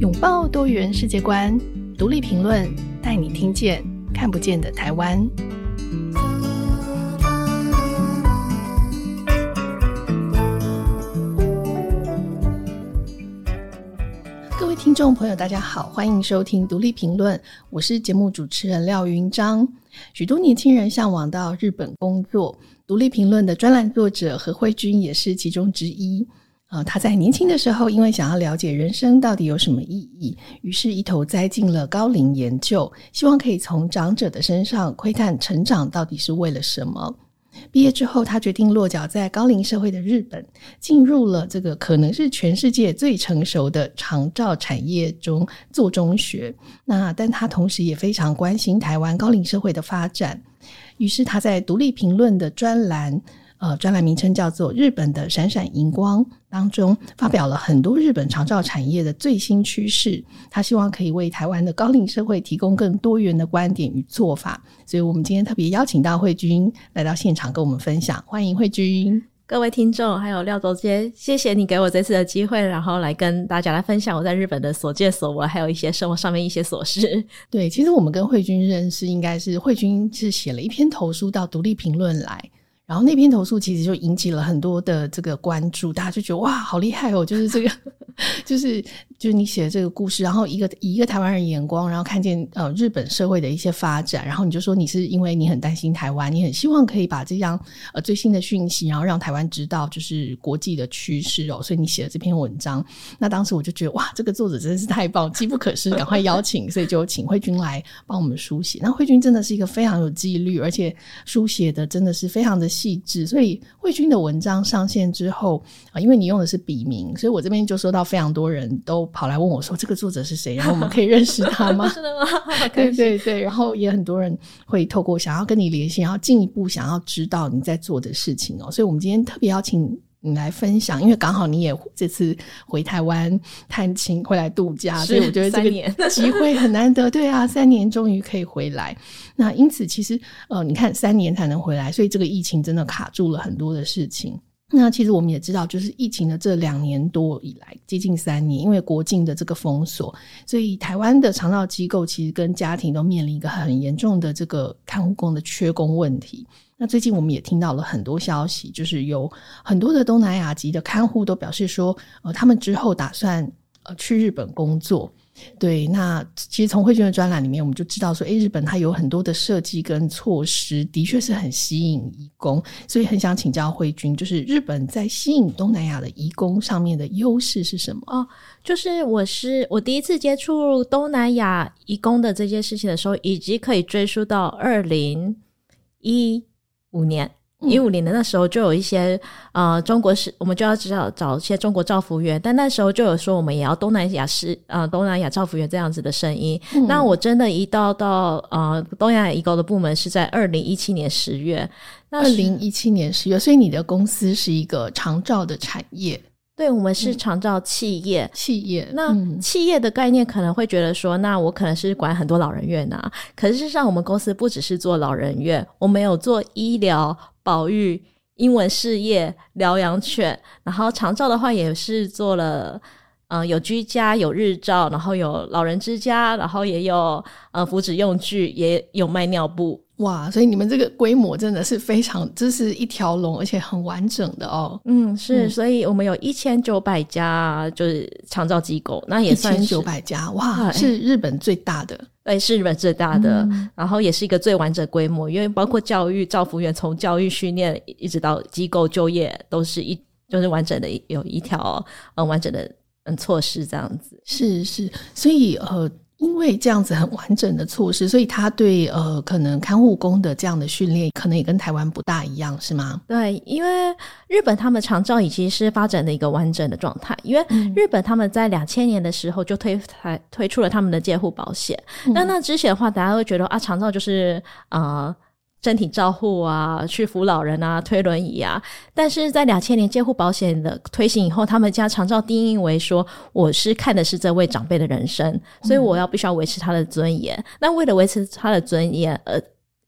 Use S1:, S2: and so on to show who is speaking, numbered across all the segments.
S1: 拥抱多元世界观，独立评论带你听见看不见的台湾。各位听众朋友，大家好，欢迎收听独立评论，我是节目主持人廖云章。许多年轻人向往到日本工作，独立评论的专栏作者何惠君也是其中之一。啊，他在年轻的时候，因为想要了解人生到底有什么意义，于是一头栽进了高龄研究，希望可以从长者的身上窥探成长到底是为了什么。毕业之后，他决定落脚在高龄社会的日本，进入了这个可能是全世界最成熟的长照产业中做中学。那但他同时也非常关心台湾高龄社会的发展，于是他在独立评论的专栏。呃，专栏名称叫做《日本的闪闪荧光》当中，发表了很多日本长照产业的最新趋势。他希望可以为台湾的高龄社会提供更多元的观点与做法。所以，我们今天特别邀请到慧君来到现场跟我们分享。欢迎慧君。
S2: 各位听众，还有廖总监，谢谢你给我这次的机会，然后来跟大家来分享我在日本的所见所闻，还有一些生活上面一些琐事。
S1: 对，其实我们跟慧君认识，应该是慧君是写了一篇投书到独立评论来。然后那篇投诉其实就引起了很多的这个关注，大家就觉得哇，好厉害哦！就是这个，就是就是你写的这个故事，然后一个以一个台湾人眼光，然后看见呃日本社会的一些发展，然后你就说你是因为你很担心台湾，你很希望可以把这样呃最新的讯息，然后让台湾知道就是国际的趋势哦，所以你写了这篇文章。那当时我就觉得哇，这个作者真的是太棒，机不可失，赶快邀请，所以就请惠君来帮我们书写。那惠君真的是一个非常有纪律，而且书写的真的是非常的。细致，所以惠君的文章上线之后啊，因为你用的是笔名，所以我这边就收到非常多人都 跑来问我说：“这个作者是谁？然后我们可以认识他吗？”
S2: 是的吗？
S1: 对对对，然后也很多人会透过想要跟你联系，然后进一步想要知道你在做的事情哦。所以我们今天特别邀请。你来分享，因为刚好你也这次回台湾探亲，回来度假，所以我觉得这个机会很难得。对啊，三年终于可以回来。那因此，其实呃，你看三年才能回来，所以这个疫情真的卡住了很多的事情。那其实我们也知道，就是疫情的这两年多以来，接近三年，因为国境的这个封锁，所以台湾的长照机构其实跟家庭都面临一个很严重的这个看护工的缺工问题。那最近我们也听到了很多消息，就是有很多的东南亚籍的看护都表示说，呃，他们之后打算呃去日本工作。对，那其实从惠君的专栏里面，我们就知道说，诶，日本它有很多的设计跟措施，的确是很吸引移工，所以很想请教惠君，就是日本在吸引东南亚的移工上面的优势是什么？
S2: 哦，就是我是我第一次接触东南亚移工的这件事情的时候，以及可以追溯到二零一。五年，一五年的那时候就有一些呃，中国是，我们就要知道找一些中国造福员，但那时候就有说我们也要东南亚是呃东南亚造福员这样子的声音。嗯、那我真的一到到呃东南亚移工的部门是在二零一七年十月，那
S1: 二零一七年十月，所以你的公司是一个长照的产业。
S2: 对，我们是长照企业，
S1: 嗯、企业。
S2: 那企业的概念可能会觉得说，那我可能是管很多老人院呐、啊。可是事实上，我们公司不只是做老人院，我们有做医疗、保育、英文事业、疗养犬，然后长照的话也是做了，嗯、呃，有居家、有日照，然后有老人之家，然后也有呃福祉用具，也有卖尿布。
S1: 哇，所以你们这个规模真的是非常，这是一条龙，而且很完整的哦。
S2: 嗯，是，嗯、所以我们有一千九百家就是长照机构，那也算一千
S1: 九百家，哇，是日本最大的，
S2: 对，是日本最大的，嗯、然后也是一个最完整规模，因为包括教育、照服员，从教育训练一直到机构就业，都是一就是完整的有一条嗯完整的嗯措施这样子。
S1: 是是，所以呃。因为这样子很完整的措施，所以他对呃可能看护工的这样的训练，可能也跟台湾不大一样，是吗？
S2: 对，因为日本他们长照已经是发展的一个完整的状态，因为日本他们在两千年的时候就推台推出了他们的介护保险。那、嗯、那之前的话，大家会觉得啊，长照就是啊。呃身体照护啊，去扶老人啊，推轮椅啊。但是在两千年介护保险的推行以后，他们将长照定义为说，我是看的是这位长辈的人生，所以我要必须要维持他的尊严。嗯、那为了维持他的尊严，呃，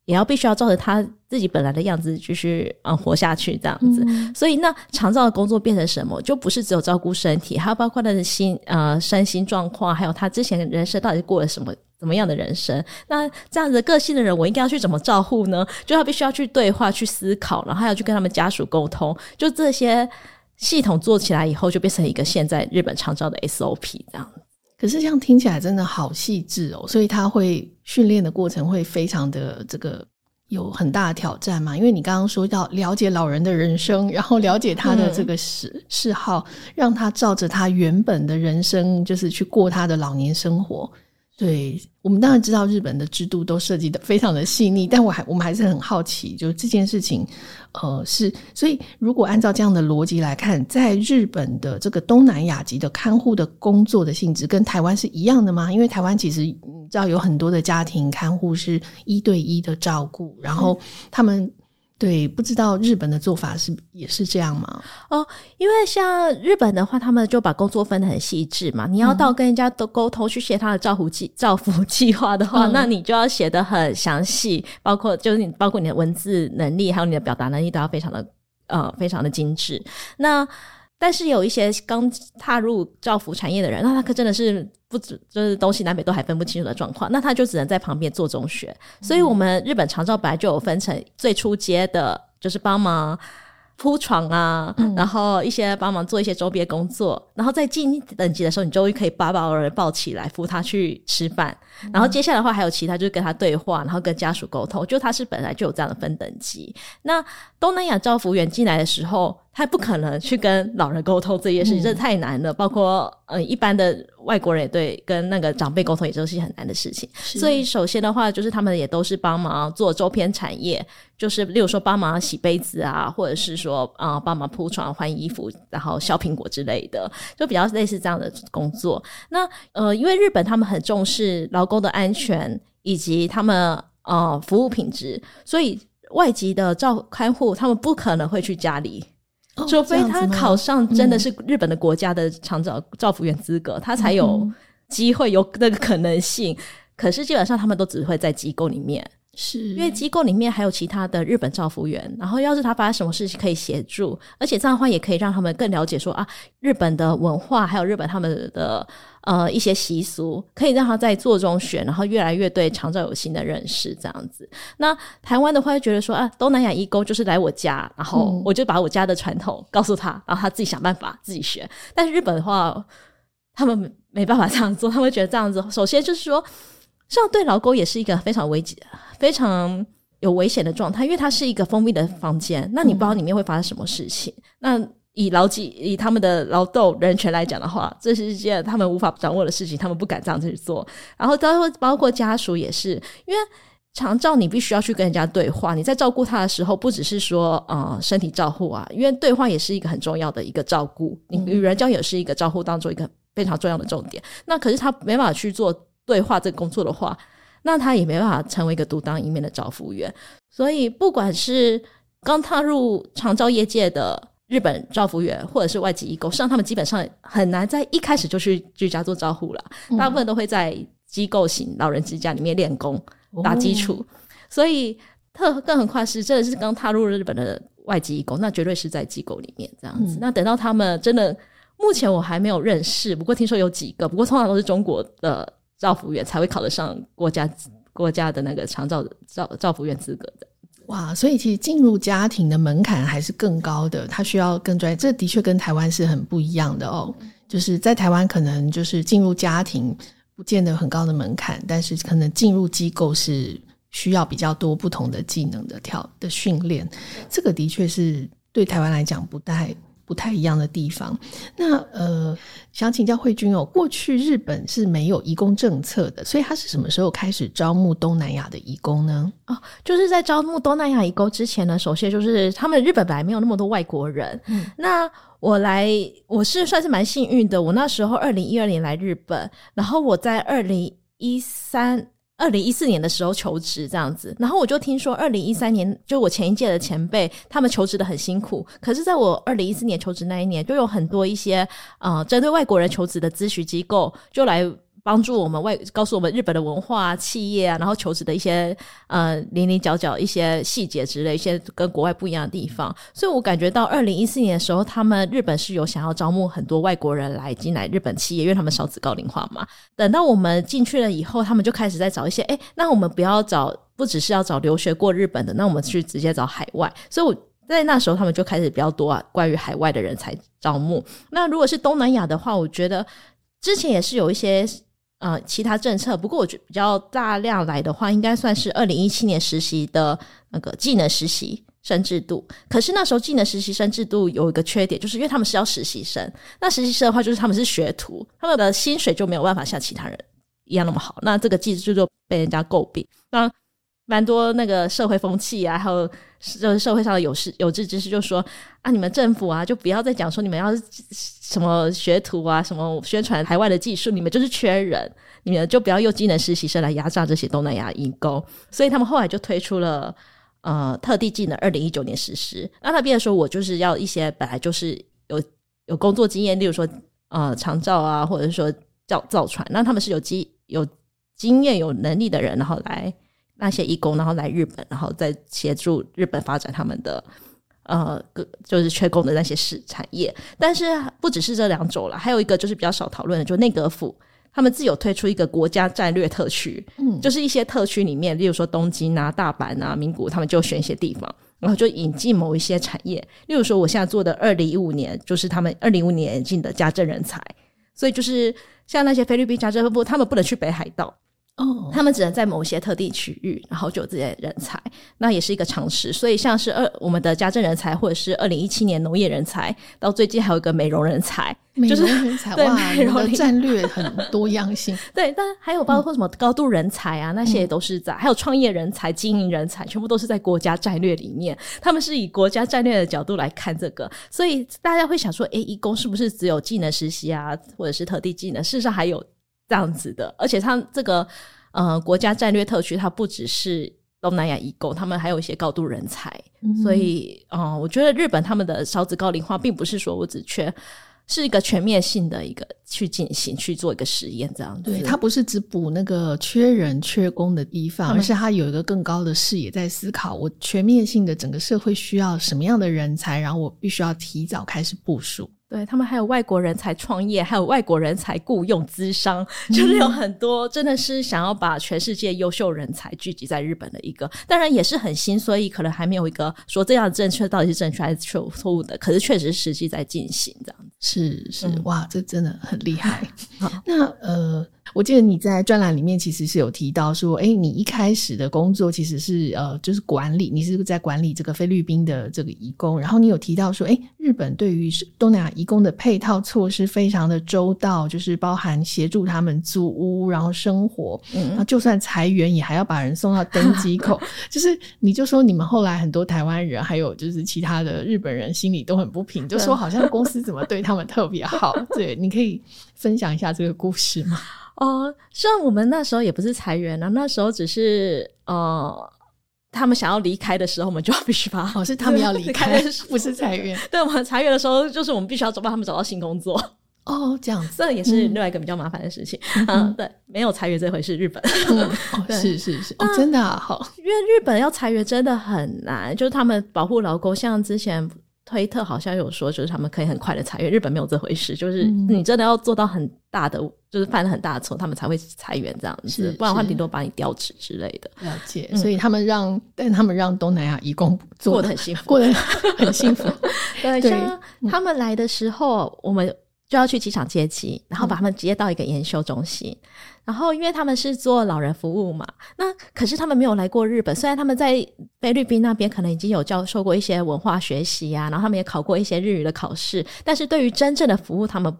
S2: 也要必须要照着他自己本来的样子继续嗯活下去这样子。嗯、所以那长照的工作变成什么？就不是只有照顾身体，还有包括他的心呃身心状况，还有他之前的人生到底过了什么怎么样的人生？那这样子个性的人，我应该要去怎么照顾呢？就他必须要去对话、去思考，然后还要去跟他们家属沟通。就这些系统做起来以后，就变成一个现在日本常照的 SOP 这样。
S1: 可是这样听起来真的好细致哦，所以他会训练的过程会非常的这个有很大的挑战嘛？因为你刚刚说要了解老人的人生，然后了解他的这个嗜嗜好，让他照着他原本的人生，就是去过他的老年生活。对，我们当然知道日本的制度都设计的非常的细腻，但我还我们还是很好奇，就是这件事情，呃，是所以如果按照这样的逻辑来看，在日本的这个东南亚籍的看护的工作的性质跟台湾是一样的吗？因为台湾其实你知道有很多的家庭看护是一对一的照顾，然后他们。对，不知道日本的做法是也是这样吗？
S2: 哦，因为像日本的话，他们就把工作分得很细致嘛。你要到跟人家都沟通去写他的照护计、照护 计划的话，嗯、那你就要写得很详细，包括就是你包括你的文字能力，还有你的表达能力都要非常的呃非常的精致。那但是有一些刚踏入照服产业的人，那他可真的是不止就是东西南北都还分不清楚的状况，那他就只能在旁边做中学。所以，我们日本长照本来就有分成最初阶的，就是帮忙。铺床啊，然后一些帮忙做一些周边工作，嗯、然后在进等级的时候，你终于可以把老人抱起来扶他去吃饭。嗯、然后接下来的话还有其他，就是跟他对话，然后跟家属沟通。就他是本来就有这样的分等级。那东南亚照服员进来的时候，他不可能去跟老人沟通这件事情，这、嗯、太难了。包括呃一般的外国人也对跟那个长辈沟通，也都是很难的事情。所以首先的话，就是他们也都是帮忙做周边产业。就是，例如说帮忙洗杯子啊，或者是说啊帮忙铺床、换衣服，然后削苹果之类的，就比较类似这样的工作。那呃，因为日本他们很重视劳工的安全以及他们呃服务品质，所以外籍的照看护他们不可能会去家里，哦、除非他考上真的是日本的国家的长照照服员资格，嗯、他才有机会有那个可能性。可是基本上他们都只会在机构里面。是因为机构里面还有其他的日本照服员，然后要是他发生什么事情可以协助，而且这样的话也可以让他们更了解说啊，日本的文化还有日本他们的呃一些习俗，可以让他在做中学，然后越来越对长照有新的认识这样子。那台湾的话就觉得说啊，东南亚义工就是来我家，然后我就把我家的传统告诉他，然后他自己想办法自己学。但是日本的话，他们没办法这样做，他们觉得这样子，首先就是说。这样对劳工也是一个非常危急、非常有危险的状态，因为它是一个封闭的房间，那你不知道里面会发生什么事情。嗯、那以劳基以他们的劳动人权来讲的话，这是一件他们无法掌握的事情，他们不敢这样子去做。然后包括包括家属也是，因为长照你必须要去跟人家对话，你在照顾他的时候，不只是说呃身体照护啊，因为对话也是一个很重要的一个照顾，你与人交也是一个照护当中一个非常重要的重点。那可是他没办法去做。对话这个工作的话，那他也没办法成为一个独当一面的照服员。所以，不管是刚踏入长照业界的日本照服员，或者是外籍义工，实际上他们基本上很难在一开始就去居家做照护了。嗯、大部分都会在机构型老人之家里面练功打基础。哦、所以，特更何况是真的是刚踏入日本的外籍义工，那绝对是在机构里面这样子。嗯、那等到他们真的，目前我还没有认识，不过听说有几个，不过通常都是中国的。照服员才会考得上国家国家的那个长照照照服员资格的。
S1: 哇，所以其实进入家庭的门槛还是更高的，他需要更专业。这的确跟台湾是很不一样的哦。就是在台湾可能就是进入家庭不见得很高的门槛，但是可能进入机构是需要比较多不同的技能的跳的训练。这个的确是对台湾来讲不太。不太一样的地方，那呃，想请教慧君哦，过去日本是没有移工政策的，所以他是什么时候开始招募东南亚的移工呢？
S2: 哦，就是在招募东南亚移工之前呢，首先就是他们日本本来没有那么多外国人，嗯，那我来我是算是蛮幸运的，我那时候二零一二年来日本，然后我在二零一三。二零一四年的时候求职这样子，然后我就听说二零一三年就我前一届的前辈他们求职的很辛苦，可是在我二零一四年求职那一年，就有很多一些呃针对外国人求职的咨询机构就来帮助我们外，告诉我们日本的文化、企业啊，然后求职的一些呃零零角角一些细节之类，一些跟国外不一样的地方。所以我感觉到二零一四年的时候，他们日本是有想要招募很多外国人来进来日本企业，因为他们少子高龄化嘛。等到我们进去了以后，他们就开始在找一些，哎，那我们不要找，不只是要找留学过日本的，那我们去直接找海外。所以我在那时候，他们就开始比较多啊，关于海外的人才招募。那如果是东南亚的话，我觉得之前也是有一些。呃，其他政策，不过我觉得比较大量来的话，应该算是二零一七年实习的那个技能实习生制度。可是那时候技能实习生制度有一个缺点，就是因为他们是要实习生，那实习生的话就是他们是学徒，他们的薪水就没有办法像其他人一样那么好。那这个机制就被人家诟病。那蛮多那个社会风气啊，还有就是社会上的有识有志之士就说啊，你们政府啊，就不要再讲说你们要什么学徒啊，什么宣传海外的技术，你们就是缺人，你们就不要用技能实习生来压榨这些东南亚义工。所以他们后来就推出了呃特地技能，二零一九年实施。那他变说我就是要一些本来就是有有工作经验，例如说呃长照啊，或者是说造造船，那他们是有经有经验有能力的人，然后来。那些义工，然后来日本，然后再协助日本发展他们的呃，个就是缺工的那些事产业。但是不只是这两种了，还有一个就是比较少讨论的，就内阁府他们自有推出一个国家战略特区，嗯，就是一些特区里面，例如说东京啊、大阪啊、名古屋，他们就选一些地方，然后就引进某一些产业。例如说，我现在做的二零一五年，就是他们二零一五年引进的家政人才，所以就是像那些菲律宾家政妇，他们不能去北海道。哦，他们只能在某些特定区域，然后就有这些人才，那也是一个常识。所以像是二我们的家政人才，或者是二零一七年农业人才，到最近还有一个美容人才，
S1: 美容人才、就是、哇，美容战略很多样性。
S2: 对，但还有包括什么高度人才啊，嗯、那些也都是在，还有创业人才、经营人才，全部都是在国家战略里面。他们是以国家战略的角度来看这个，所以大家会想说，诶，义工是不是只有技能实习啊，或者是特地技能？事实上还有。这样子的，而且它这个呃国家战略特区，它不只是东南亚移工，他们还有一些高度人才，嗯、所以呃，我觉得日本他们的少子高龄化，并不是说我只缺，是一个全面性的一个去进行去做一个实验，这样子。
S1: 对，它不是只补那个缺人缺工的地方，而是它有一个更高的视野在思考，我全面性的整个社会需要什么样的人才，然后我必须要提早开始部署。
S2: 对，他们还有外国人才创业，还有外国人才雇佣资商，就是有很多真的是想要把全世界优秀人才聚集在日本的一个，当然也是很新，所以可能还没有一个说这样正确到底是正确还是错错误的，可是确实实际在进行这样子。
S1: 是是，哇，这真的很厉害。好，那呃。我记得你在专栏里面其实是有提到说，哎，你一开始的工作其实是呃，就是管理，你是在管理这个菲律宾的这个移工，然后你有提到说，哎，日本对于东南亚移工的配套措施非常的周到，就是包含协助他们租屋，然后生活，嗯，然后就算裁员也还要把人送到登机口，就是你就说你们后来很多台湾人还有就是其他的日本人心里都很不平，就说好像公司怎么对他们特别好，对，你可以分享一下这个故事吗？
S2: 哦，虽然我们那时候也不是裁员啊，那时候只是呃，他们想要离开的时候，我们就必须把哦，
S1: 是他们要离开，不是裁员。
S2: 对，我们裁员的时候，就是我们必须要帮他们找到新工作。
S1: 哦，这样子，
S2: 这也是另外一个比较麻烦的事情。嗯，嗯，对，没有裁员这回事，日本。
S1: 嗯哦、是是是，哦，真的啊，好，
S2: 因为日本要裁员真的很难，就是他们保护劳工，像之前。推特好像有说，就是他们可以很快的裁员。日本没有这回事，就是你真的要做到很大的，就是犯了很大的错，他们才会裁员这样子，是不然的话顶多把你调职之类的。
S1: 了解，所以他们让，但他们让东南亚移工
S2: 过得很幸福，
S1: 过得很幸福。
S2: 对，像他们来的时候，我们就要去机场接机，然后把他们接到一个研修中心。然后，因为他们是做老人服务嘛，那可是他们没有来过日本。虽然他们在菲律宾那边可能已经有教授过一些文化学习啊，然后他们也考过一些日语的考试，但是对于真正的服务，他们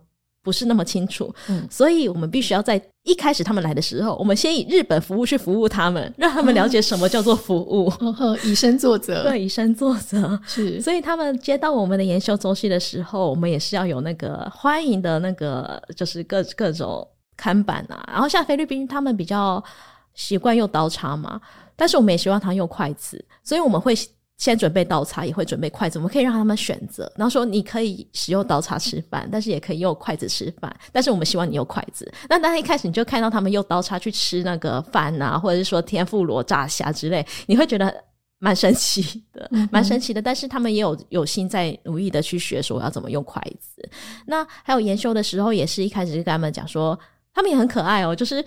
S2: 不是那么清楚。嗯，所以我们必须要在一开始他们来的时候，我们先以日本服务去服务他们，让他们了解什么叫做服
S1: 务，以身作则。
S2: 对，以身作则是。所以他们接到我们的研修周期的时候，我们也是要有那个欢迎的那个，就是各各种。看板啊，然后像菲律宾，他们比较习惯用刀叉嘛，但是我们也希望他用筷子，所以我们会先准备刀叉，也会准备筷子，我们可以让他们选择。然后说你可以使用刀叉吃饭，但是也可以用筷子吃饭。但是我们希望你用筷子。那当一开始你就看到他们用刀叉去吃那个饭啊，或者是说天妇罗炸虾之类，你会觉得蛮神奇的，蛮神奇的。但是他们也有有心在努力的去学，说要怎么用筷子。那还有研修的时候，也是一开始就跟他们讲说，他们也很可爱哦。就是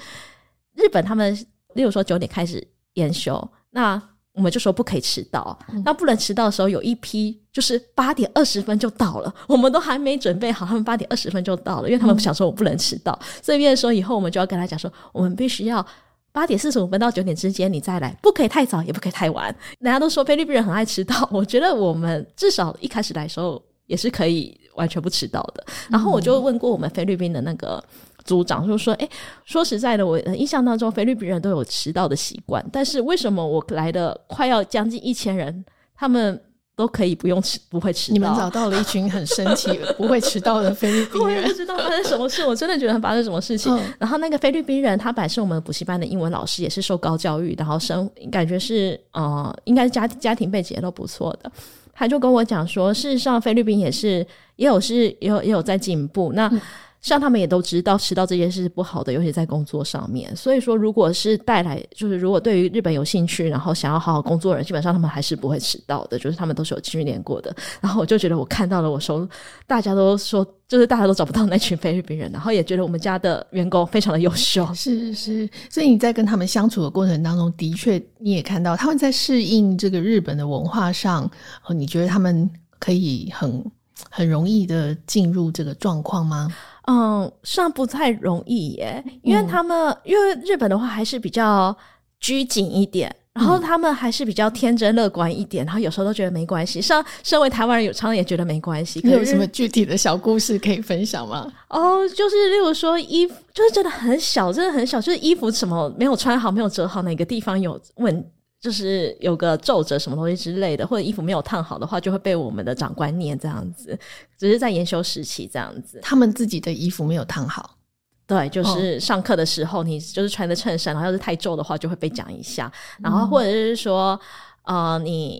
S2: 日本他们，例如说九点开始研修，那。我们就说不可以迟到，嗯、那不能迟到的时候，有一批就是八点二十分就到了，我们都还没准备好，他们八点二十分就到了，因为他们不想说我不能迟到，嗯、所以说以后我们就要跟他讲说，我们必须要八点四十五分到九点之间你再来，不可以太早，也不可以太晚。大家都说菲律宾人很爱迟到，我觉得我们至少一开始来的时候也是可以完全不迟到的。然后我就问过我们菲律宾的那个。组长就说：“哎，说实在的，我印象当中菲律宾人都有迟到的习惯，但是为什么我来的快要将近一千人，他们都可以不用迟，不会迟到？
S1: 你们找到了一群很神奇不会迟到的菲律宾人，
S2: 我也不知道发生什么事，我真的觉得发生什么事情。嗯、然后那个菲律宾人，他本来是我们补习班的英文老师，也是受高教育，然后生感觉是呃，应该是家家庭背景也都不错的。他就跟我讲说，事实上菲律宾也是也有是也有也有在进步。那。嗯”像他们也都知道迟到这件事是不好的，尤其在工作上面。所以说，如果是带来，就是如果对于日本有兴趣，然后想要好好工作的人，基本上他们还是不会迟到的。就是他们都是有训练过的。然后我就觉得我看到了，我说大家都说，就是大家都找不到那群菲律宾人，然后也觉得我们家的员工非常的优秀。
S1: 是是，所以你在跟他们相处的过程当中，的确你也看到他们在适应这个日本的文化上，你觉得他们可以很很容易的进入这个状况吗？
S2: 嗯，算不太容易耶，因为他们、嗯、因为日本的话还是比较拘谨一点，然后他们还是比较天真乐观一点，然后有时候都觉得没关系。像身为台湾人，有常常也觉得没关系。可
S1: 有什么具体的小故事可以分享吗？
S2: 哦，就是例如说衣服，就是真的很小，真的很小，就是衣服什么没有穿好，没有折好，哪个地方有问。就是有个皱褶什么东西之类的，或者衣服没有烫好的话，就会被我们的长官念这样子。只是在研修时期这样子，
S1: 他们自己的衣服没有烫好。
S2: 对，就是上课的时候，你就是穿的衬衫，然后要是太皱的话，就会被讲一下。然后或者是说，呃，你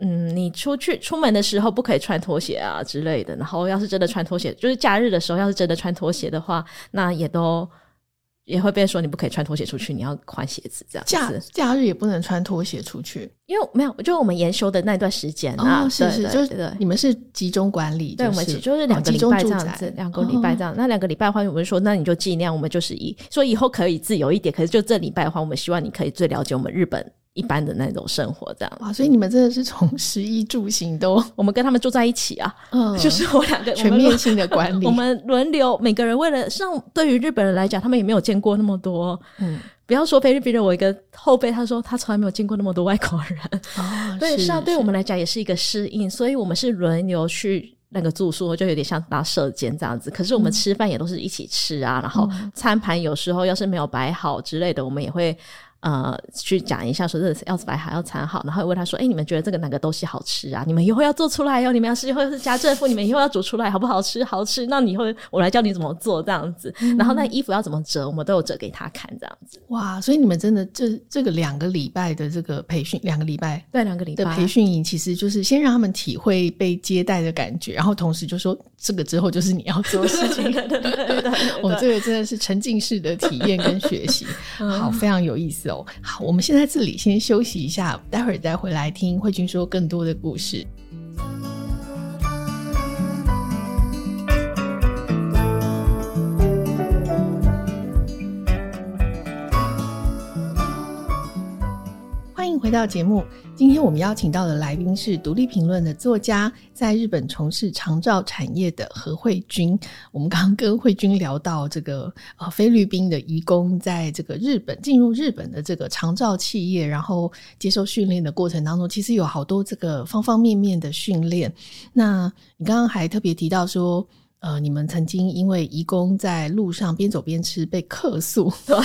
S2: 嗯，你出去出门的时候不可以穿拖鞋啊之类的。然后要是真的穿拖鞋，就是假日的时候，要是真的穿拖鞋的话，那也都。也会被说你不可以穿拖鞋出去，你要换鞋子这样子。
S1: 假假日也不能穿拖鞋出去，
S2: 因为没有，就我们研修的那段时间啊，
S1: 哦、是是，就是你们是集中管理，
S2: 对，我们就是两个礼拜这样子，两个礼拜这样。那两个礼拜的话，我们说那你就尽量，我们就是以说以后可以自由一点，可是就这礼拜的话，我们希望你可以最了解我们日本。一般的那种生活，这样
S1: 啊，所以你们真的是从食衣住行都，
S2: 我们跟他们住在一起啊，嗯，就是我两个
S1: 全面性的管理，
S2: 我们轮流，每个人为了像对于日本人来讲，他们也没有见过那么多，嗯，不要说菲律宾人，我一个后辈他说他从来没有见过那么多外国人，哦，对，像对我们来讲也是一个适应，所以我们是轮流去那个住宿，就有点像搭舍间这样子，可是我们吃饭也都是一起吃啊，嗯、然后餐盘有时候要是没有摆好之类的，我们也会。呃，去讲一下，说这要摆好，要缠好，然后问他说：“哎、欸，你们觉得这个哪个东西好吃啊？你们以后要做出来哟，你们要是以后是家政妇，你们以后要煮出来好不好吃？好吃，那你以后我来教你怎么做这样子。嗯、然后那衣服要怎么折，我们都有折给他看这样子。
S1: 哇，所以你们真的这这个两个礼拜的这个培训，两个礼拜
S2: 对两个礼拜
S1: 的培训营，其实就是先让他们体会被接待的感觉，然后同时就说这个之后就是你要做事情。对对对对对，我这个真的是沉浸式的体验跟学习，好，非常有意思好，我们。先在这里先休息一下，待会儿再回来听慧君说更多的故事。到节目。今天我们邀请到的来宾是独立评论的作家，在日本从事长照产业的何慧君。我们刚刚跟慧君聊到这个呃菲律宾的移工在这个日本进入日本的这个长照企业，然后接受训练的过程当中，其实有好多这个方方面面的训练。那你刚刚还特别提到说，呃，你们曾经因为移工在路上边走边吃被客诉，
S2: 对。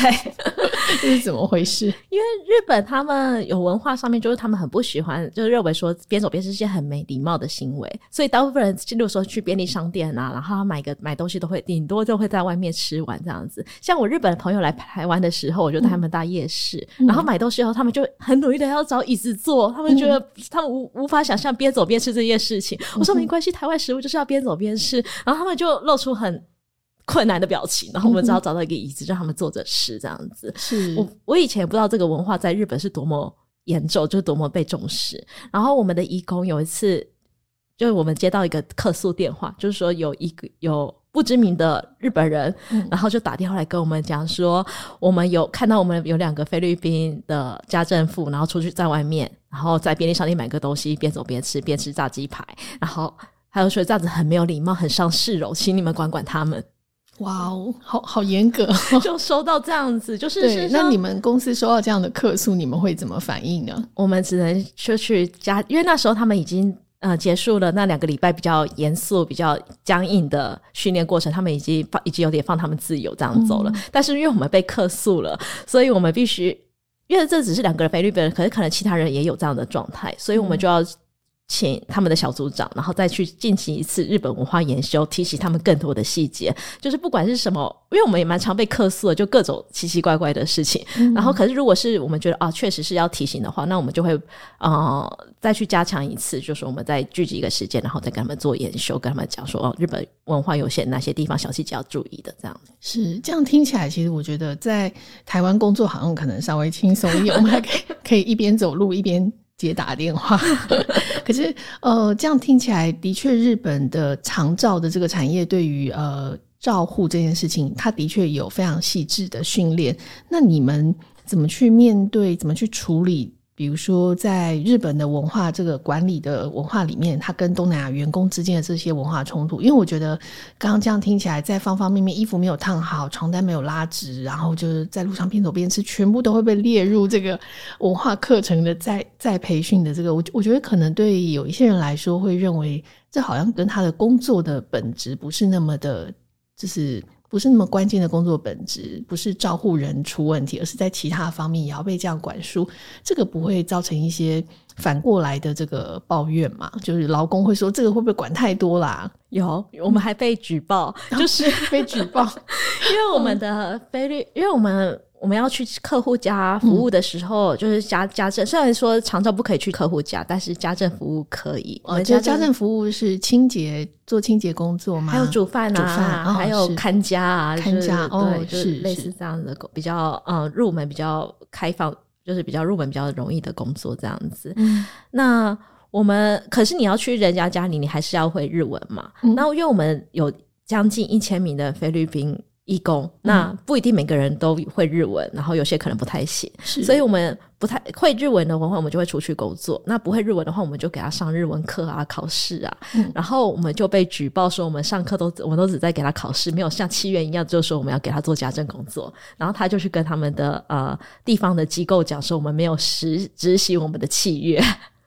S1: 这是怎么回事？
S2: 因为日本他们有文化上面，就是他们很不喜欢，就是认为说边走边吃是一件很没礼貌的行为，所以大部分人，例如说去便利商店啊，然后他买个买东西都会顶多就会在外面吃完这样子。像我日本的朋友来台湾的时候，我就带他们到夜市，嗯、然后买东西后，他们就很努力的要找椅子坐，他们觉得他们无无法想象边走边吃这件事情。我说没关系，台湾食物就是要边走边吃，然后他们就露出很。困难的表情，然后我们只好找到一个椅子，让他们坐着吃，这样子。
S1: 是
S2: 我我以前也不知道这个文化在日本是多么严重，就是多么被重视。然后我们的义工有一次，就是我们接到一个客诉电话，就是说有一个有不知名的日本人，嗯、然后就打电话来跟我们讲说，我们有看到我们有两个菲律宾的家政妇，然后出去在外面，然后在便利商店买个东西，边走边吃，边吃炸鸡排，然后还有说这样子很没有礼貌，很伤市容，请你们管管他们。
S1: 哇哦，好好严格，
S2: 就收到这样子，就是
S1: 对。那你们公司收到这样的客诉，你们会怎么反应呢？
S2: 我们只能就去加，因为那时候他们已经呃结束了那两个礼拜比较严肃、比较僵硬的训练过程，他们已经放，已经有点放他们自由这样走了。嗯、但是因为我们被客诉了，所以我们必须，因为这只是两个人菲律宾人，可是可能其他人也有这样的状态，所以我们就要。嗯请他们的小组长，然后再去进行一次日本文化研修，提醒他们更多的细节。就是不管是什么，因为我们也蛮常被客诉的，就各种奇奇怪怪的事情。嗯、然后，可是如果是我们觉得啊，确实是要提醒的话，那我们就会呃再去加强一次，就是我们再聚集一个时间，然后再跟他们做研修，跟他们讲说哦，日本文化有限哪些地方小细节要注意的。这样
S1: 是这样听起来，其实我觉得在台湾工作好像可能稍微轻松一点，我们还可以可以一边走路一边。接打电话，可是呃，这样听起来的确，日本的长照的这个产业对于呃照护这件事情，它的确有非常细致的训练。那你们怎么去面对？怎么去处理？比如说，在日本的文化这个管理的文化里面，它跟东南亚员工之间的这些文化冲突，因为我觉得刚刚这样听起来，在方方面面，衣服没有烫好，床单没有拉直，然后就是在路上边走边吃，全部都会被列入这个文化课程的在在培训的这个，我我觉得可能对有一些人来说，会认为这好像跟他的工作的本质不是那么的，就是。不是那么关键的工作本质，不是照护人出问题，而是在其他方面也要被这样管束，这个不会造成一些反过来的这个抱怨嘛？就是劳工会说这个会不会管太多啦？
S2: 有，我们还被举报，就是
S1: 被举报，
S2: 因为我们的菲律，因为我们。我们要去客户家服务的时候，嗯、就是家家政。虽然说常照不可以去客户家，但是家政服务可以。
S1: 我们家家政服务是清洁，做清洁工作吗？
S2: 还有煮饭啊，煮饭哦、还有看家啊，
S1: 看家哦，
S2: 就是类似这样的比较呃入门比较开放，就是比较入门比较容易的工作这样子。嗯、那我们可是你要去人家家里，你还是要会日文嘛？嗯、那因为我们有将近一千名的菲律宾。义工，那不一定每个人都会日文，然后有些可能不太行，所以我们不太会日文的话，我们就会出去工作。那不会日文的话，我们就给他上日文课啊，考试啊，嗯、然后我们就被举报说我们上课都我们都只在给他考试，没有像契约一样，就是说我们要给他做家政工作。然后他就去跟他们的呃地方的机构讲说，我们没有实执行我们的契约。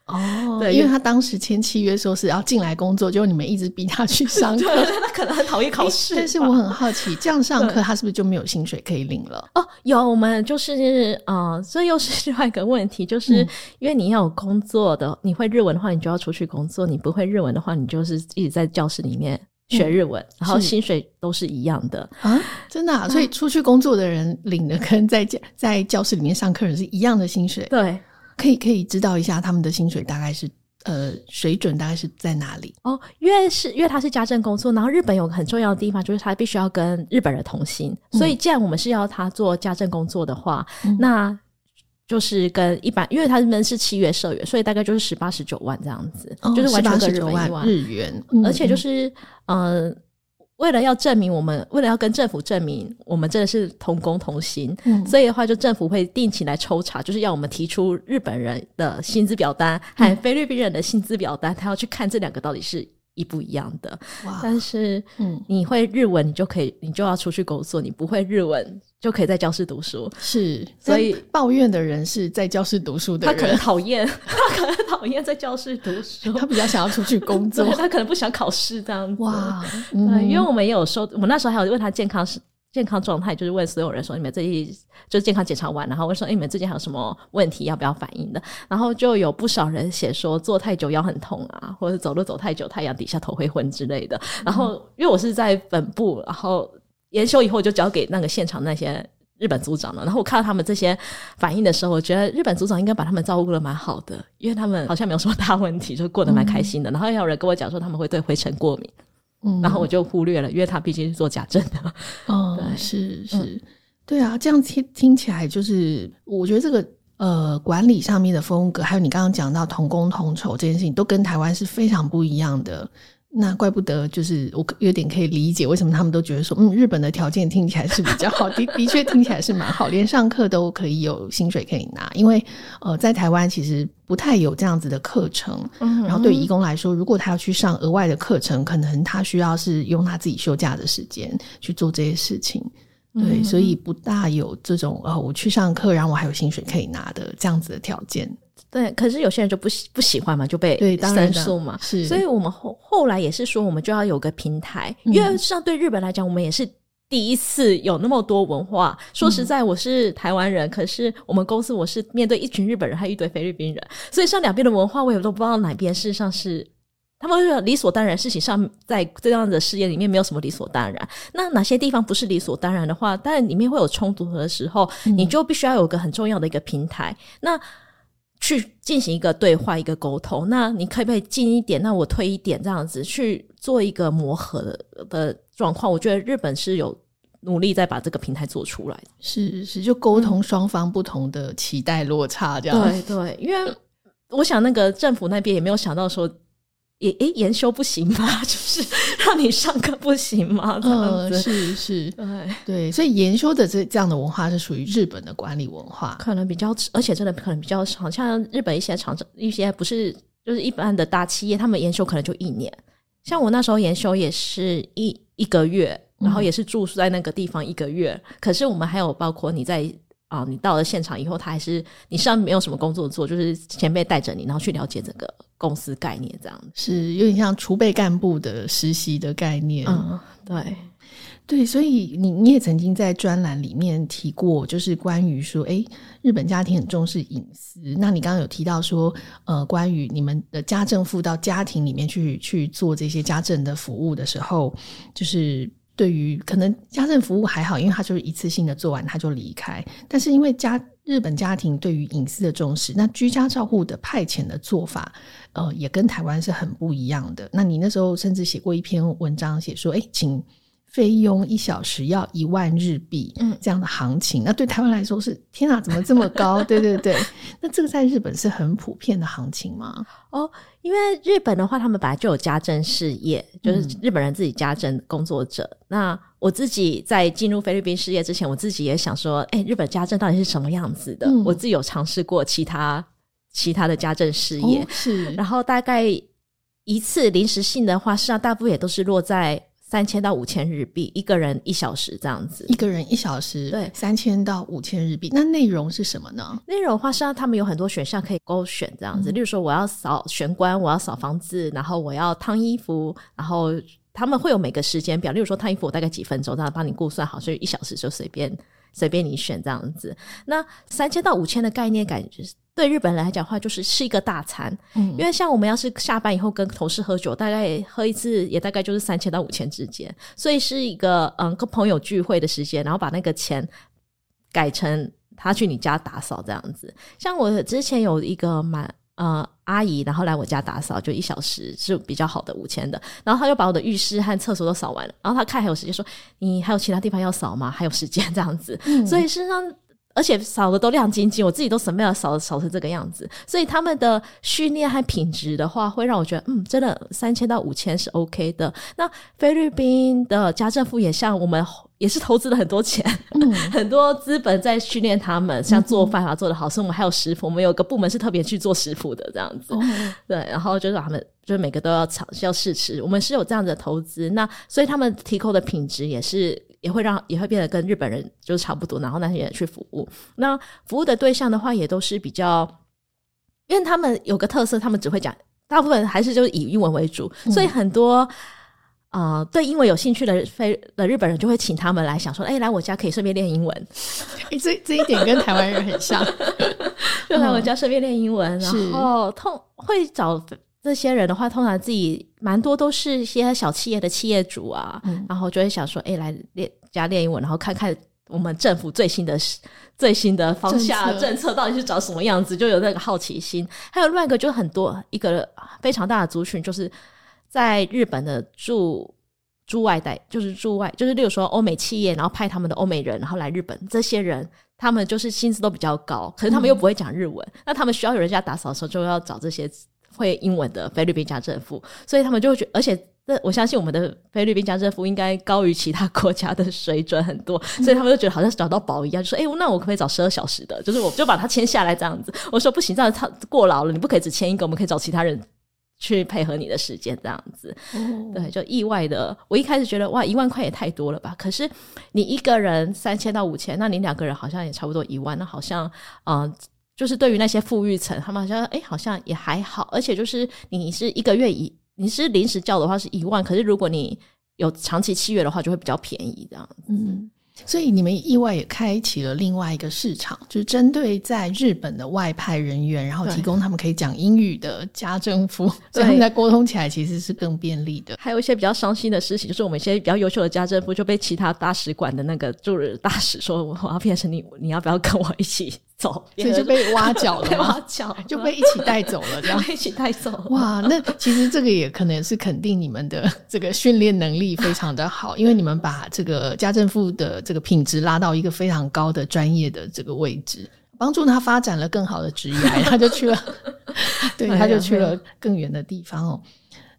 S1: 哦，对，因为他当时签契约说是要进来工作，结果你们一直逼他去上课，
S2: 他可能很讨厌考试。
S1: 但是我很好奇，这样上课他是不是就没有薪水可以领了？
S2: 哦，有，我们就是呃，这又是另外一个问题，就是因为你要有工作的，你会日文的话，你就要出去工作；你不会日文的话，你就是一直在教室里面学日文，然后薪水都是一样的
S1: 啊，真的啊？所以出去工作的人领的跟在教在教室里面上课人是一样的薪水？
S2: 对。
S1: 可以可以知道一下他们的薪水大概是呃水准大概是在哪里。
S2: 哦？因为是因为他是家政工作，然后日本有个很重要的地方就是他必须要跟日本人同行，嗯、所以既然我们是要他做家政工作的话，嗯、那就是跟一般，因为他们是七月社员，所以大概就是十八十九万这样子，哦、就是完全跟日本一万。
S1: 日元，
S2: 而且就是嗯。呃为了要证明我们，为了要跟政府证明我们真的是同工同薪，嗯、所以的话，就政府会定期来抽查，就是要我们提出日本人的薪资表单和菲律宾人的薪资表单，他要去看这两个到底是一不一样的。哇但是，嗯，你会日文，你就可以，你就要出去工作；你不会日文，就可以在教室读书。
S1: 是，所以抱怨的人是在教室读书的人，
S2: 他可能 讨厌，他可能讨厌在教室读书，
S1: 他比较想要出去工作，
S2: 他可能不想考试这样子。
S1: 哇，
S2: 嗯、对，因为我们也有收，我们那时候还有问他健康是。健康状态，就是问所有人说，你们最近就健康检查完，然后问说，哎，你们最近还有什么问题要不要反应的？然后就有不少人写说坐太久腰很痛啊，或者走路走太久太阳底下头会昏之类的。然后因为我是在本部，然后研修以后就交给那个现场那些日本组长了。然后我看到他们这些反应的时候，我觉得日本组长应该把他们照顾的蛮好的，因为他们好像没有什么大问题，就过得蛮开心的。嗯、然后也有人跟我讲说他们会对灰尘过敏。嗯，然后我就忽略了，因为他毕竟是做假证的。
S1: 哦，对是是，嗯、对啊，这样听听起来就是，我觉得这个呃管理上面的风格，还有你刚刚讲到同工同酬这件事情，都跟台湾是非常不一样的。那怪不得，就是我有点可以理解为什么他们都觉得说，嗯，日本的条件听起来是比较好的，的确听起来是蛮好，连上课都可以有薪水可以拿。因为呃，在台湾其实不太有这样子的课程，嗯，然后对于移工来说，如果他要去上额外的课程，可能他需要是用他自己休假的时间去做这些事情，对，嗯，所以不大有这种呃，我去上课，然后我还有薪水可以拿的这样子的条件。
S2: 对，可是有些人就不喜不喜欢嘛，就被申诉嘛。是，所以我们后后来也是说，我们就要有个平台，嗯、因为像对日本来讲，我们也是第一次有那么多文化。说实在，我是台湾人，嗯、可是我们公司我是面对一群日本人，还有一堆菲律宾人，所以像两边的文化，我也都不知道哪边事实上是他们说理所当然。事情上，在这样的事业里面，没有什么理所当然。那哪些地方不是理所当然的话，但里面会有冲突的时候，嗯、你就必须要有一个很重要的一个平台。那去进行一个对话，一个沟通。那你可以不可以近一点？那我退一点，这样子去做一个磨合的的状况。我觉得日本是有努力在把这个平台做出来的。
S1: 是是，就沟通双方不同的期待落差这样。
S2: 对对，因为我想那个政府那边也没有想到说。也诶，研修不行吗？就是让你上课不行吗？这样子、
S1: 呃、是是，
S2: 对
S1: 对，所以研修的这这样的文化是属于日本的管理文化，
S2: 可能比较，而且真的可能比较少。像日本一些厂长，一些不是就是一般的大企业，他们研修可能就一年。像我那时候研修也是一一个月，然后也是住宿在那个地方一个月。嗯、可是我们还有包括你在。啊，你到了现场以后，他还是你实际上没有什么工作做，就是前辈带着你，然后去了解整个公司概念，这样
S1: 是有点像储备干部的实习的概念。
S2: 嗯，对，
S1: 对，所以你你也曾经在专栏里面提过，就是关于说，哎，日本家庭很重视隐私。那你刚刚有提到说，呃，关于你们的家政妇到家庭里面去去做这些家政的服务的时候，就是。对于可能家政服务还好，因为他就是一次性的做完他就离开。但是因为家日本家庭对于隐私的重视，那居家照护的派遣的做法，呃，也跟台湾是很不一样的。那你那时候甚至写过一篇文章，写说，哎，请。费用一小时要一万日币，嗯，这样的行情，嗯、那对台湾来说是天哪，怎么这么高？对对对，那这个在日本是很普遍的行情吗？
S2: 哦，因为日本的话，他们本来就有家政事业，就是日本人自己家政工作者。嗯、那我自己在进入菲律宾事业之前，我自己也想说，哎，日本家政到底是什么样子的？嗯、我自己有尝试过其他其他的家政事业，哦、是，然后大概一次临时性的话，实际上大部分也都是落在。三千到五千日币一个人一小时这样子，
S1: 一个人一小时，对，三千到五千日币。那内容是什么呢？
S2: 内容的话，上他们有很多选项可以勾选这样子。嗯、例如说，我要扫玄关，我要扫房子，然后我要烫衣服，然后他们会有每个时间表。例如说，烫衣服我大概几分钟，这样帮你估算好，所以一小时就随便随便你选这样子。那三千到五千的概念感觉是。对日本人来讲的话，就是吃一个大餐，嗯，因为像我们要是下班以后跟同事喝酒，大概喝一次也大概就是三千到五千之间，所以是一个嗯跟朋友聚会的时间，然后把那个钱改成他去你家打扫这样子。像我之前有一个蛮呃阿姨，然后来我家打扫，就一小时是比较好的五千的，然后他就把我的浴室和厕所都扫完了，然后他看还有时间说，你还有其他地方要扫吗？还有时间这样子，嗯，所以事实上。而且扫的都亮晶晶，我自己都准备了扫扫成这个样子，所以他们的训练和品质的话，会让我觉得，嗯，真的三千到五千是 OK 的。那菲律宾的家政妇也像我们，也是投资了很多钱，嗯、很多资本在训练他们，像做饭啊做的好，所以我们还有食谱，我们有个部门是特别去做食谱的这样子。哦、对，然后就是他们就是每个都要尝要试吃，我们是有这样的投资，那所以他们提供的品质也是。也会让也会变得跟日本人就是差不多，然后那些人去服务。那服务的对象的话，也都是比较，因为他们有个特色，他们只会讲，大部分还是就是以英文为主，嗯、所以很多啊、呃，对英文有兴趣的非的日本人就会请他们来，想说，哎，来我家可以顺便练英文。
S1: 这这一点跟台湾人很像，
S2: 就来我家顺便练英文。然后通会找这些人的话，通常自己蛮多都是一些小企业的企业主啊，嗯、然后就会想说，哎，来练家练英文，然后看看我们政府最新的 最新的方向政策，政策到底是长什么样子，就有那个好奇心。还有另外一个就很多一个非常大的族群就是。在日本的驻驻外代就是驻外，就是例如说欧美企业，然后派他们的欧美人，然后来日本。这些人他们就是薪资都比较高，可是他们又不会讲日文，嗯、那他们需要有人家打扫的时候，就要找这些会英文的菲律宾家政妇。所以他们就会觉得，而且这我相信我们的菲律宾家政妇应该高于其他国家的水准很多，所以他们就觉得好像是找到宝一样，就说：“哎、欸，那我可不可以找十二小时的？就是我就把它签下来这样子。”我说：“不行，这样他过劳了，你不可以只签一个，我们可以找其他人。”去配合你的时间，这样子，哦、对，就意外的。我一开始觉得哇，一万块也太多了吧？可是你一个人三千到五千，那你两个人好像也差不多一万，那好像，嗯、呃，就是对于那些富裕层，他们好像，哎，好像也还好。而且就是你是一个月一，你是临时叫的话是一万，可是如果你有长期契约的话，就会比较便宜这样子。嗯。
S1: 所以你们意外也开启了另外一个市场，就是针对在日本的外派人员，然后提供他们可以讲英语的家政妇，所以他们在沟通起来其实是更便利的。
S2: 还有一些比较伤心的事情，就是我们一些比较优秀的家政妇就被其他大使馆的那个驻日大使说：“我要变成你，你要不要跟我一起？”走，
S1: 所以就被挖角了，
S2: 挖角
S1: 就被一起带走了，这样
S2: 一起带走。
S1: 哇，那其实这个也可能是肯定你们的这个训练能力非常的好，因为你们把这个家政妇的这个品质拉到一个非常高的专业的这个位置，帮助他发展了更好的职业，他就去了，对，他就去了更远的地方哦。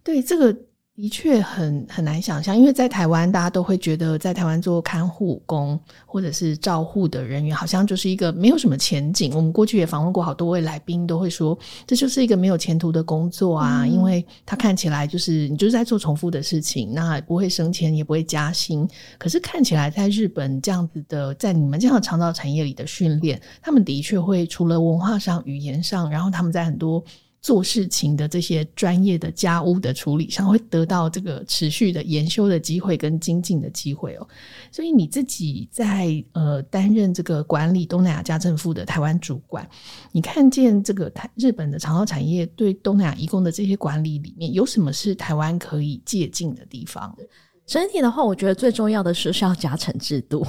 S1: 对，这个。的确很很难想象，因为在台湾，大家都会觉得在台湾做看护工或者是照护的人员，好像就是一个没有什么前景。我们过去也访问过好多位来宾，都会说这就是一个没有前途的工作啊，嗯、因为他看起来就是你就是在做重复的事情，那不会升迁，也不会加薪。可是看起来在日本这样子的，在你们这样的长照产业里的训练，他们的确会除了文化上、语言上，然后他们在很多。做事情的这些专业的家务的处理上，会得到这个持续的研修的机会跟精进的机会哦。所以你自己在呃担任这个管理东南亚家政妇的台湾主管，你看见这个台日本的长照产业对东南亚移工的这些管理里面，有什么是台湾可以借鉴的地方？
S2: 整体的话，我觉得最重要的是是要加成制度。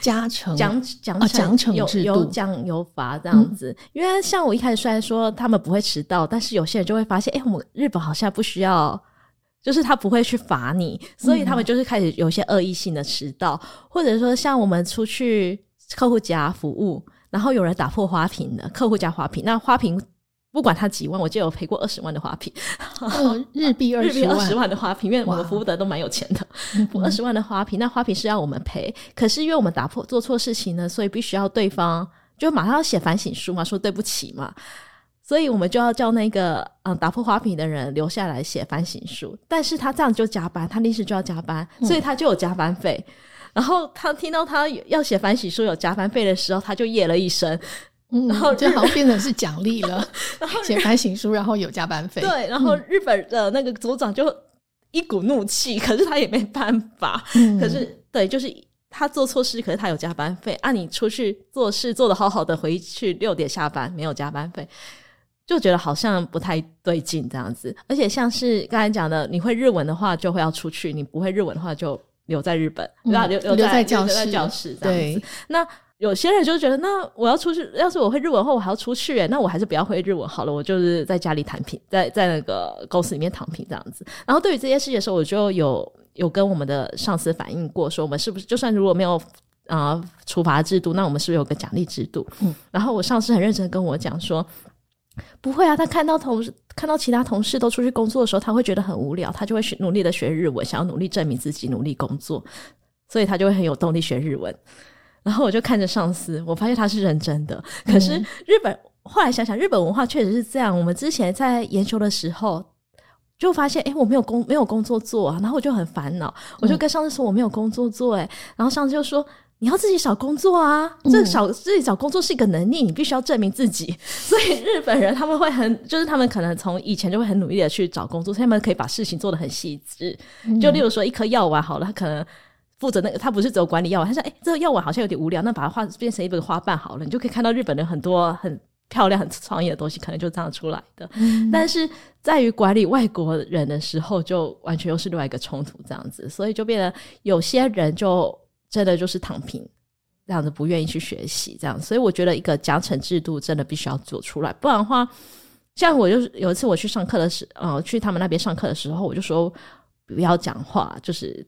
S1: 加成
S2: 奖奖奖惩制度有有奖有罚这样子，嗯、因为像我一开始虽然说他们不会迟到，但是有些人就会发现，哎、欸，我们日本好像不需要，就是他不会去罚你，所以他们就是开始有些恶意性的迟到，嗯、或者说像我们出去客户家服务，然后有人打破花瓶的客户家花瓶，那花瓶。不管他几万，我记得有赔过二十万的花瓶，
S1: 哦、日币二十万，
S2: 二十万的花瓶，因为我们服务的都蛮有钱的，二十万的花瓶，那花瓶是要我们赔，可是因为我们打破做错事情呢，所以必须要对方就马上要写反省书嘛，说对不起嘛，所以我们就要叫那个嗯打破花瓶的人留下来写反省书，但是他这样就加班，他临时就要加班，所以他就有加班费，嗯、然后他听到他要写反省书有加班费的时候，他就耶了一声。
S1: 嗯，然后就好像变成是奖励了，然后写反省书，然后有加班费。
S2: 对，然后日本的那个组长就一股怒气，可是他也没办法。嗯、可是，对，就是他做错事，可是他有加班费。啊，你出去做事做得好好的，回去六点下班没有加班费，就觉得好像不太对劲这样子。而且像是刚才讲的，你会日文的话就会要出去，你不会日文的话就留在日本？留留在教室，留在教室这样子。对那。有些人就觉得，那我要出去，要是我会日文后，我还要出去，诶，那我还是不要会日文好了，我就是在家里躺平，在在那个公司里面躺平这样子。然后对于这件事情的时候，我就有有跟我们的上司反映过，说我们是不是就算如果没有啊、呃、处罚制度，那我们是不是有个奖励制度？嗯，然后我上司很认真跟我讲说，不会啊，他看到同事看到其他同事都出去工作的时候，他会觉得很无聊，他就会学努力的学日文，想要努力证明自己，努力工作，所以他就会很有动力学日文。然后我就看着上司，我发现他是认真的。可是日本、嗯、后来想想，日本文化确实是这样。我们之前在研究的时候，就发现，哎，我没有工没有工作做啊，然后我就很烦恼，我就跟上司说我没有工作做，哎，然后上司就说你要自己找工作啊，这找自己找工作是一个能力，你必须要证明自己。所以日本人他们会很，就是他们可能从以前就会很努力的去找工作，所以他们可以把事情做得很细致。就例如说一颗药丸好了，他可能负责那个，他不是只有管理药丸，他说，哎，这个药丸好像有点无聊，那把它画变成一个花瓣好了，你就可以看到日本人很多很。漂亮、很创意的东西，可能就这样出来的。嗯、但是在于管理外国人的时候，就完全又是另外一个冲突，这样子，所以就变得有些人就真的就是躺平，这样子不愿意去学习，这样。所以我觉得一个奖惩制度真的必须要做出来，不然的话，像我就是有一次我去上课的时候，呃，去他们那边上课的时候，我就说。不要讲话，就是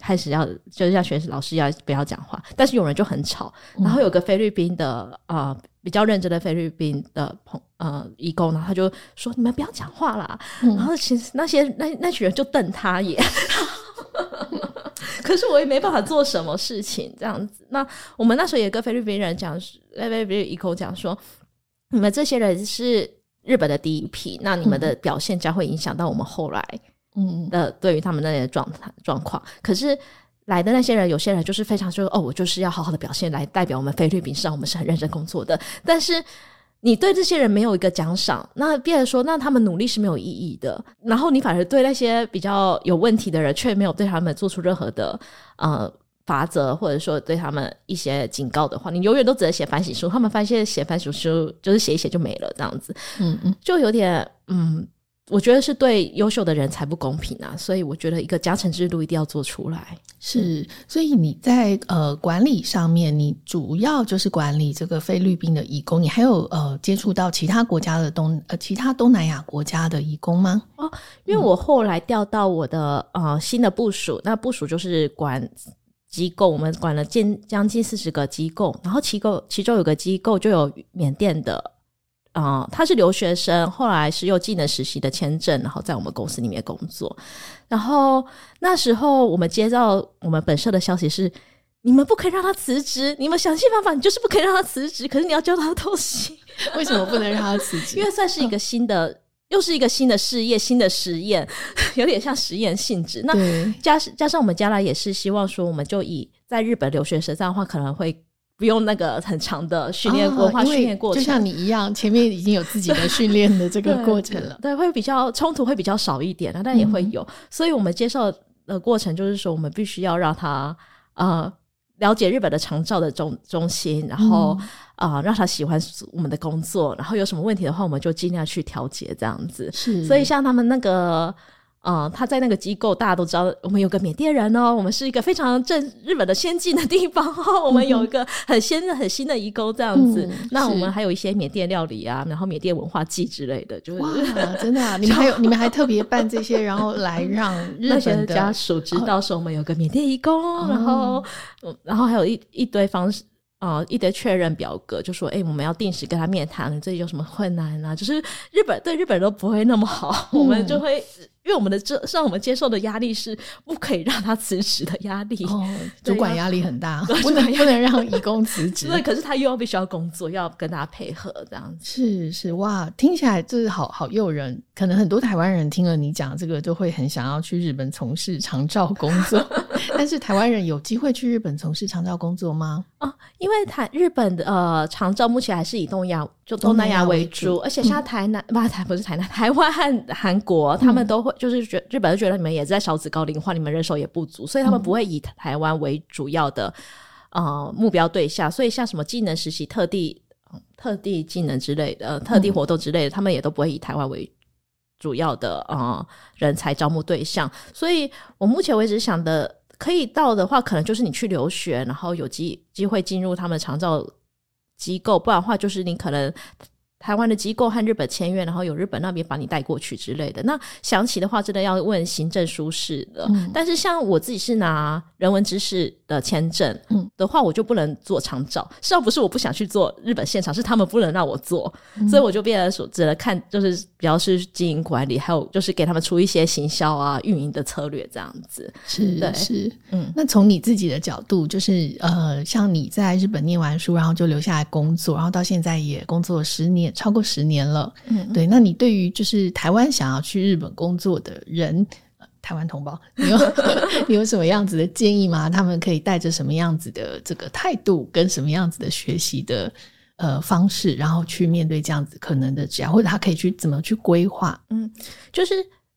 S2: 开始要就是要学老师要不要讲话，但是有人就很吵，然后有个菲律宾的呃比较认真的菲律宾的朋呃义工然后，他就说你们不要讲话啦，嗯、然后其实那些那那群人就瞪他也，可是我也没办法做什么事情这样子。那我们那时候也跟菲律宾人讲，菲律宾义工讲说，你们这些人是日本的第一批，那你们的表现将会影响到我们后来。嗯的，对于他们那里的状态状况，可是来的那些人，有些人就是非常说哦，我就是要好好的表现来代表我们菲律宾，上我们是很认真工作的。但是你对这些人没有一个奖赏，那变成说，那他们努力是没有意义的。然后你反而对那些比较有问题的人，却没有对他们做出任何的呃罚则，或者说对他们一些警告的话，你永远都只能写反省书。他们发现写反省书就是写一写就没了，这样子，嗯嗯，就有点嗯。我觉得是对优秀的人才不公平啊，所以我觉得一个加成制度一定要做出来。
S1: 是，所以你在呃管理上面，你主要就是管理这个菲律宾的义工，你还有呃接触到其他国家的东呃其他东南亚国家的义工吗？
S2: 哦，因为我后来调到我的呃新的部署，那部署就是管机构，我们管了近将近四十个机构，然后其构其中有个机构就有缅甸的。啊、呃，他是留学生，后来是用技能实习的签证，然后在我们公司里面工作。然后那时候我们接到我们本社的消息是：你们不可以让他辞职，你们想尽办法，你就是不可以让他辞职。可是你要教他东西，
S1: 为什么不能让他辞职？
S2: 因为算是一个新的，哦、又是一个新的事业、新的实验，有点像实验性质。那加加上我们将来也是希望说，我们就以在日本留学生这样的话，可能会。不用那个很长的训练文化训练过程，
S1: 就像你一样，前面已经有自己的训练的这个过程了。
S2: 对，对，会比较冲突会比较少一点，但也会有。嗯、所以我们接受的过程就是说，我们必须要让他呃了解日本的长照的中中心，然后啊、嗯呃、让他喜欢我们的工作，然后有什么问题的话，我们就尽量去调节这样子。是，所以像他们那个。啊、呃，他在那个机构，大家都知道，我们有个缅甸人哦，我们是一个非常正日本的先进的地方哦，我们有一个很先进、很新的移工这样子。嗯、那我们还有一些缅甸料理啊，然后缅甸文化祭之类的，就是
S1: 哇，真的啊！你们还有你们还特别办这些，然后来让日本的
S2: 家属知道说我们有个缅甸移工，哦、然后然后还有一一堆方式啊、呃，一堆确认表格，就说哎，我们要定时跟他面谈，这里有什么困难啊？就是日本对日本人都不会那么好，嗯、我们就会。因为我们的这让我们接受的压力是不可以让他辞职的压力，
S1: 哦，主管压力很大，不能不能让义工辞职。
S2: 对，可是他又要必须要工作，要跟大家配合，这样子。
S1: 是是哇，听起来就是好好诱人。可能很多台湾人听了你讲这个，就会很想要去日本从事长照工作。但是台湾人有机会去日本从事长照工作吗？
S2: 哦，因为台日本的呃长照目前还是以东亚就东南亚为主，而且像台南，不台 不是台南，台湾和韩国他们都会。就是觉日本就觉得你们也在少子高龄化，你们人手也不足，所以他们不会以台湾为主要的、嗯、呃目标对象。所以像什么技能实习、特地特地技能之类的、特地活动之类的，嗯、他们也都不会以台湾为主要的呃人才招募对象。所以我目前为止想的，可以到的话，可能就是你去留学，然后有机机会进入他们长照机构，不然的话就是你可能。台湾的机构和日本签约，然后有日本那边把你带过去之类的。那详细的话，真的要问行政书事的。嗯、但是像我自己是拿人文知识的签证，嗯，的话，我就不能做长照。实际上不是我不想去做日本现场，是他们不能让我做，嗯、所以我就变成说只能看，就是比较是经营管理，还有就是给他们出一些行销啊、运营的策略这样子。
S1: 是对是，嗯。那从你自己的角度，就是呃，像你在日本念完书，然后就留下来工作，然后到现在也工作十年，超过十年了。嗯，对。那你对于就是台湾想要去日本工作的人，台湾同胞，你有 你有什么样子的建议吗？他们可以带着什么样子的这个态度，跟什么样子的学习的呃方式，然后去面对这样子可能的只要，或者他可以去怎么去规划？
S2: 嗯，就是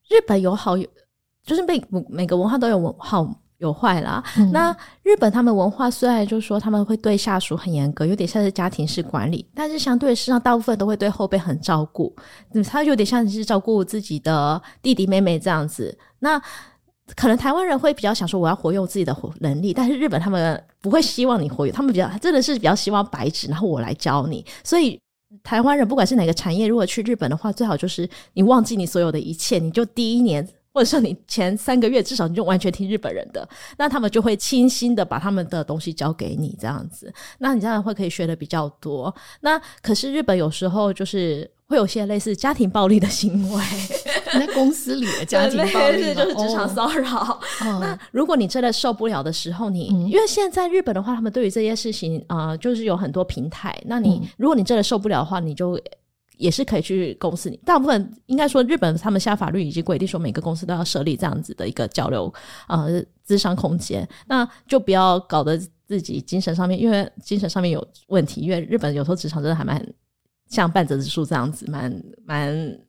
S2: 日本有好有，就是每每个文化都有文好有坏啦。嗯、那日本他们文化虽然就是说他们会对下属很严格，有点像是家庭式管理，但是相对实际上大部分都会对后辈很照顾。嗯，他有点像是照顾自己的弟弟妹妹这样子。那可能台湾人会比较想说我要活用自己的能力，但是日本他们不会希望你活用，他们比较真的是比较希望白纸，然后我来教你。所以台湾人不管是哪个产业，如果去日本的话，最好就是你忘记你所有的一切，你就第一年或者说你前三个月至少你就完全听日本人的，那他们就会倾心的把他们的东西交给你这样子，那你这样会可以学的比较多。那可是日本有时候就是。会有些类似家庭暴力的行为，
S1: 在公司里的家庭暴力
S2: 就是职场骚扰。Oh. 那如果你真的受不了的时候你，你、嗯、因为现在日本的话，他们对于这些事情啊、呃，就是有很多平台。那你、嗯、如果你真的受不了的话，你就也是可以去公司里。大部分应该说，日本他们现在法律已经规定说，每个公司都要设立这样子的一个交流呃资商空间。那就不要搞得自己精神上面，因为精神上面有问题。因为日本有时候职场真的还蛮。像半泽直树这样子，蛮蛮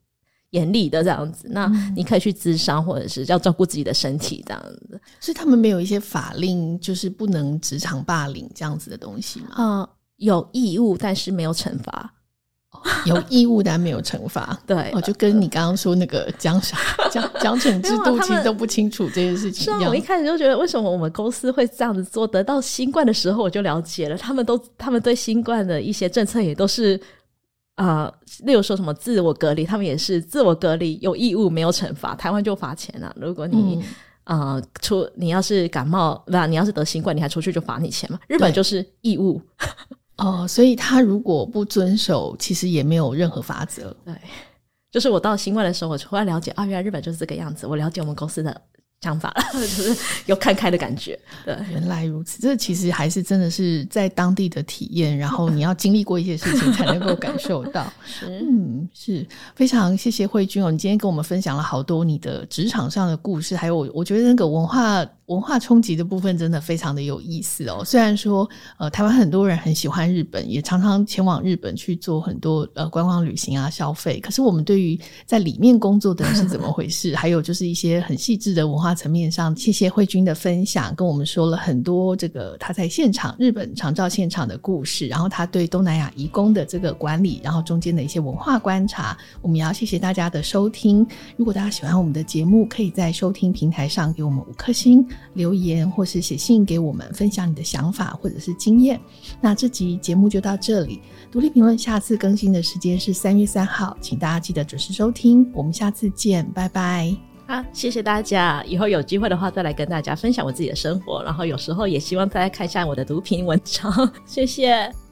S2: 严厉的这样子，那你可以去咨商，或者是要照顾自己的身体这样子。
S1: 所以他们没有一些法令，就是不能职场霸凌这样子的东西吗？
S2: 嗯、呃，有义务，但是没有惩罚。
S1: 有义务，但没有惩罚。
S2: 对，
S1: 哦，就跟你刚刚说那个奖赏、奖奖惩制度，其实都不清楚这件事情
S2: 我一开始就觉得，为什么我们公司会这样子做？得到新冠的时候，我就了解了，他们都他们对新冠的一些政策也都是。啊、呃，例如说什么自我隔离，他们也是自我隔离有义务，没有惩罚。台湾就罚钱了。如果你啊、嗯呃、出，你要是感冒，那你要是得新冠，你还出去就罚你钱嘛。日本就是义务
S1: 哦，所以他如果不遵守，其实也没有任何法则。
S2: 对，就是我到新冠的时候，我突然了解啊，原来日本就是这个样子。我了解我们公司的。想法 就是有看开的感觉，对，
S1: 原来如此。这其实还是真的是在当地的体验，然后你要经历过一些事情才能够感受到。是嗯，是非常谢谢慧君哦，你今天跟我们分享了好多你的职场上的故事，还有我我觉得那个文化。文化冲击的部分真的非常的有意思哦。虽然说，呃，台湾很多人很喜欢日本，也常常前往日本去做很多呃观光旅行啊、消费。可是，我们对于在里面工作的人是怎么回事，还有就是一些很细致的文化层面上，谢谢慧君的分享，跟我们说了很多这个他在现场日本长照现场的故事，然后他对东南亚移工的这个管理，然后中间的一些文化观察。我们也要谢谢大家的收听。如果大家喜欢我们的节目，可以在收听平台上给我们五颗星。留言或是写信给我们，分享你的想法或者是经验。那这集节目就到这里。独立评论下次更新的时间是三月三号，请大家记得准时收听。我们下次见，拜拜。
S2: 好，谢谢大家。以后有机会的话，再来跟大家分享我自己的生活。然后有时候也希望大家看一下我的读评文章。谢谢。